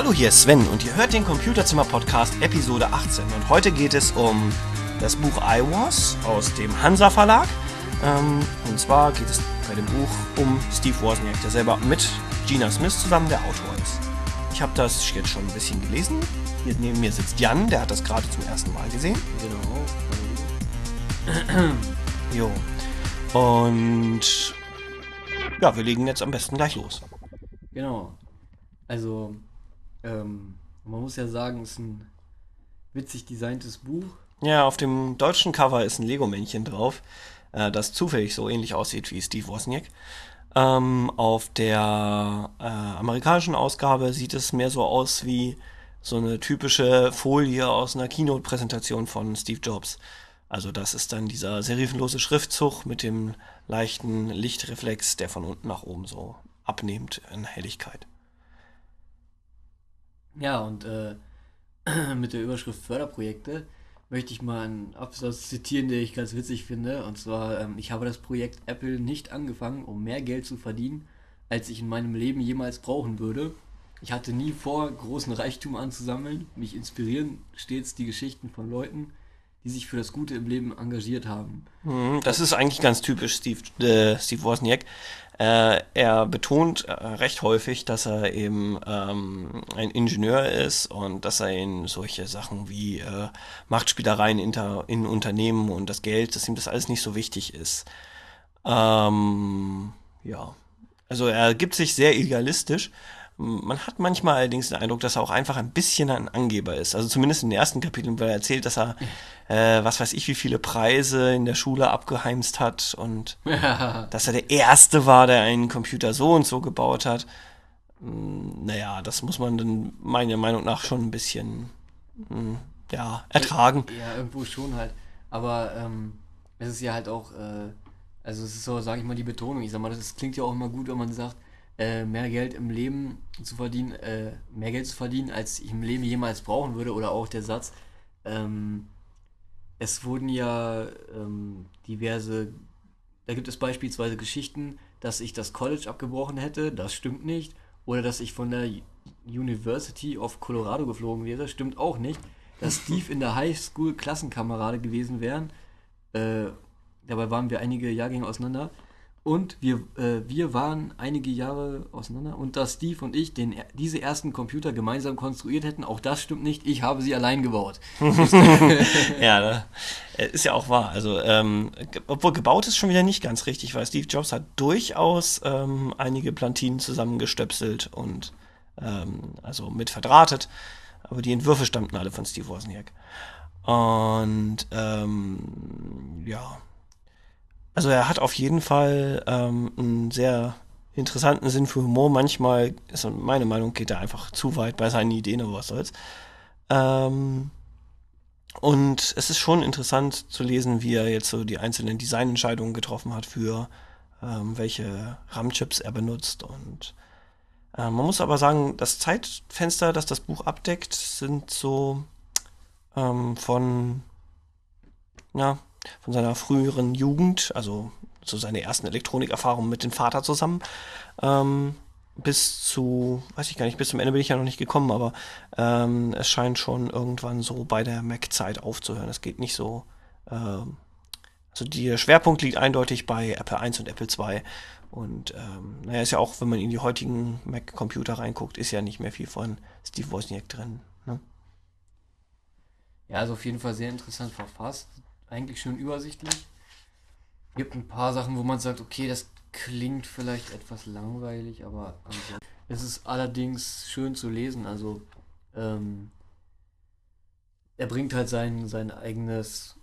Hallo, hier ist Sven und ihr hört den Computerzimmer Podcast Episode 18. Und heute geht es um das Buch I Was aus dem Hansa Verlag. Ähm, und zwar geht es bei dem Buch um Steve Wozniak, der selber mit Gina Smith zusammen der Autor ist. Ich habe das jetzt schon ein bisschen gelesen. Hier neben mir sitzt Jan, der hat das gerade zum ersten Mal gesehen. Genau. Jo. Und ja, wir legen jetzt am besten gleich los. Genau. Also, ähm, man muss ja sagen, es ist ein witzig designtes Buch. Ja, auf dem deutschen Cover ist ein Lego-Männchen drauf, äh, das zufällig so ähnlich aussieht wie Steve Wozniak. Ähm, auf der äh, amerikanischen Ausgabe sieht es mehr so aus wie so eine typische Folie aus einer Keynote-Präsentation von Steve Jobs. Also das ist dann dieser serifenlose Schriftzug mit dem leichten Lichtreflex, der von unten nach oben so abnimmt in Helligkeit. Ja, und äh, mit der Überschrift Förderprojekte möchte ich mal einen Absatz zitieren, den ich ganz witzig finde. Und zwar, ähm, ich habe das Projekt Apple nicht angefangen, um mehr Geld zu verdienen, als ich in meinem Leben jemals brauchen würde. Ich hatte nie vor, großen Reichtum anzusammeln. Mich inspirieren stets die Geschichten von Leuten, die sich für das Gute im Leben engagiert haben. Mhm, Das ist eigentlich ganz typisch Steve, äh, Steve Wozniak. Äh, er betont äh, recht häufig, dass er eben ähm, ein Ingenieur ist und dass er in solche Sachen wie äh, Machtspielereien inter, in Unternehmen und das Geld, dass ihm das alles nicht so wichtig ist. Ähm, ja, also er gibt sich sehr idealistisch. Man hat manchmal allerdings den Eindruck, dass er auch einfach ein bisschen ein Angeber ist. Also zumindest in den ersten Kapiteln, weil er erzählt, dass er, äh, was weiß ich, wie viele Preise in der Schule abgeheimst hat und dass er der Erste war, der einen Computer so und so gebaut hat. Hm, Naja, das muss man dann meiner Meinung nach schon ein bisschen, hm, ja, ertragen. Ja, irgendwo schon halt. Aber ähm, es ist ja halt auch, äh, also es ist so, sage ich mal, die Betonung. Ich sag mal, das klingt ja auch immer gut, wenn man sagt, äh, mehr Geld im Leben zu verdienen, äh, mehr Geld zu verdienen, als ich im Leben jemals brauchen würde. Oder auch der Satz, ähm, es wurden ja ähm, diverse, da gibt es beispielsweise Geschichten, dass ich das College abgebrochen hätte, das stimmt nicht. Oder dass ich von der University of Colorado geflogen wäre, stimmt auch nicht. Dass Steve in der Highschool Klassenkamerade gewesen wären, äh, dabei waren wir einige Jahrgänge auseinander. Und wir, äh, wir waren einige Jahre auseinander. Und dass Steve und ich den, diese ersten Computer gemeinsam konstruiert hätten, auch das stimmt nicht. Ich habe sie allein gebaut. Ja, da, äh, ist ja auch wahr. Also, ähm, obwohl gebaut ist schon wieder nicht ganz richtig, weil Steve Jobs hat durchaus ähm, einige Plantinen zusammengestöpselt und ähm, also mit verdrahtet. Aber die Entwürfe stammten alle von Steve Wozniak. Und ähm, ja, also er hat auf jeden Fall ähm, einen sehr interessanten Sinn für Humor. Manchmal, ist meine Meinung, geht er einfach zu weit bei seinen Ideen, aber was soll's. Ähm, und es ist schon interessant zu lesen, wie er jetzt so die einzelnen Designentscheidungen getroffen hat für ähm, welche RAM-Chips er benutzt. Und äh, man muss aber sagen, das Zeitfenster, das das Buch abdeckt, sind so ähm, von, ja, von seiner früheren Jugend, also so seine ersten Elektronikerfahrungen mit dem Vater zusammen, ähm, bis zu, weiß ich gar nicht, bis zum Ende bin ich ja noch nicht gekommen, aber ähm, es scheint schon irgendwann so bei der Mac-Zeit aufzuhören. Es geht nicht so, ähm, also der Schwerpunkt liegt eindeutig bei Apple I und Apple II. Und ähm, naja, ist ja auch, wenn man in die heutigen Mac-Computer reinguckt, ist ja nicht mehr viel von Steve Wozniak drin. Ne? Ja, also auf jeden Fall sehr interessant verfasst. Eigentlich schön übersichtlich. Gibt ein paar Sachen, wo man sagt, okay, das klingt vielleicht etwas langweilig, aber es ist allerdings schön zu lesen. Also ähm, er bringt halt sein, sein eigenes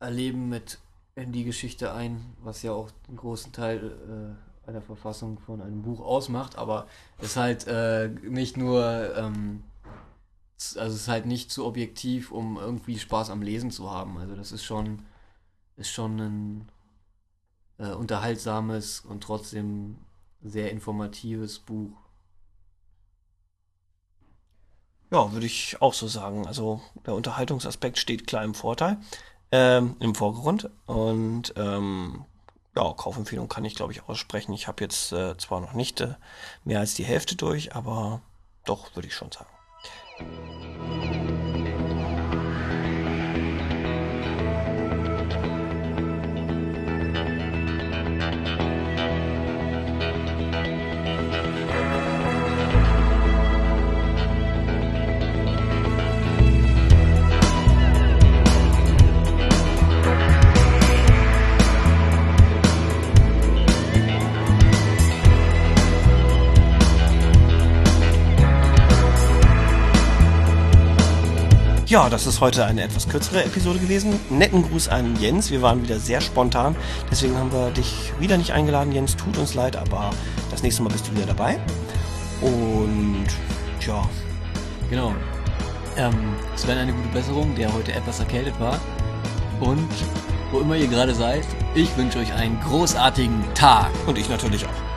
Erleben mit in die Geschichte ein, was ja auch einen großen Teil äh, einer Verfassung von einem Buch ausmacht, aber ist halt äh, nicht nur ähm, also es ist halt nicht zu objektiv, um irgendwie Spaß am Lesen zu haben. Also das ist schon, ist schon ein äh, unterhaltsames und trotzdem sehr informatives Buch. Ja, würde ich auch so sagen. Also der Unterhaltungsaspekt steht klar im Vorteil, ähm, im Vordergrund. Und ähm, ja, Kaufempfehlung kann ich, glaube ich, aussprechen. Ich habe jetzt äh, zwar noch nicht äh, mehr als die Hälfte durch, aber doch, würde ich schon sagen. Thank you. Ja, das ist heute eine etwas kürzere Episode gewesen. Netten Gruß an Jens. Wir waren wieder sehr spontan. Deswegen haben wir dich wieder nicht eingeladen, Jens. Tut uns leid, aber das nächste Mal bist du wieder dabei. Und ja. Genau. Ähm, Sven, eine gute Besserung, der heute etwas erkältet war. Und wo immer ihr gerade seid, ich wünsche euch einen großartigen Tag. Und ich natürlich auch.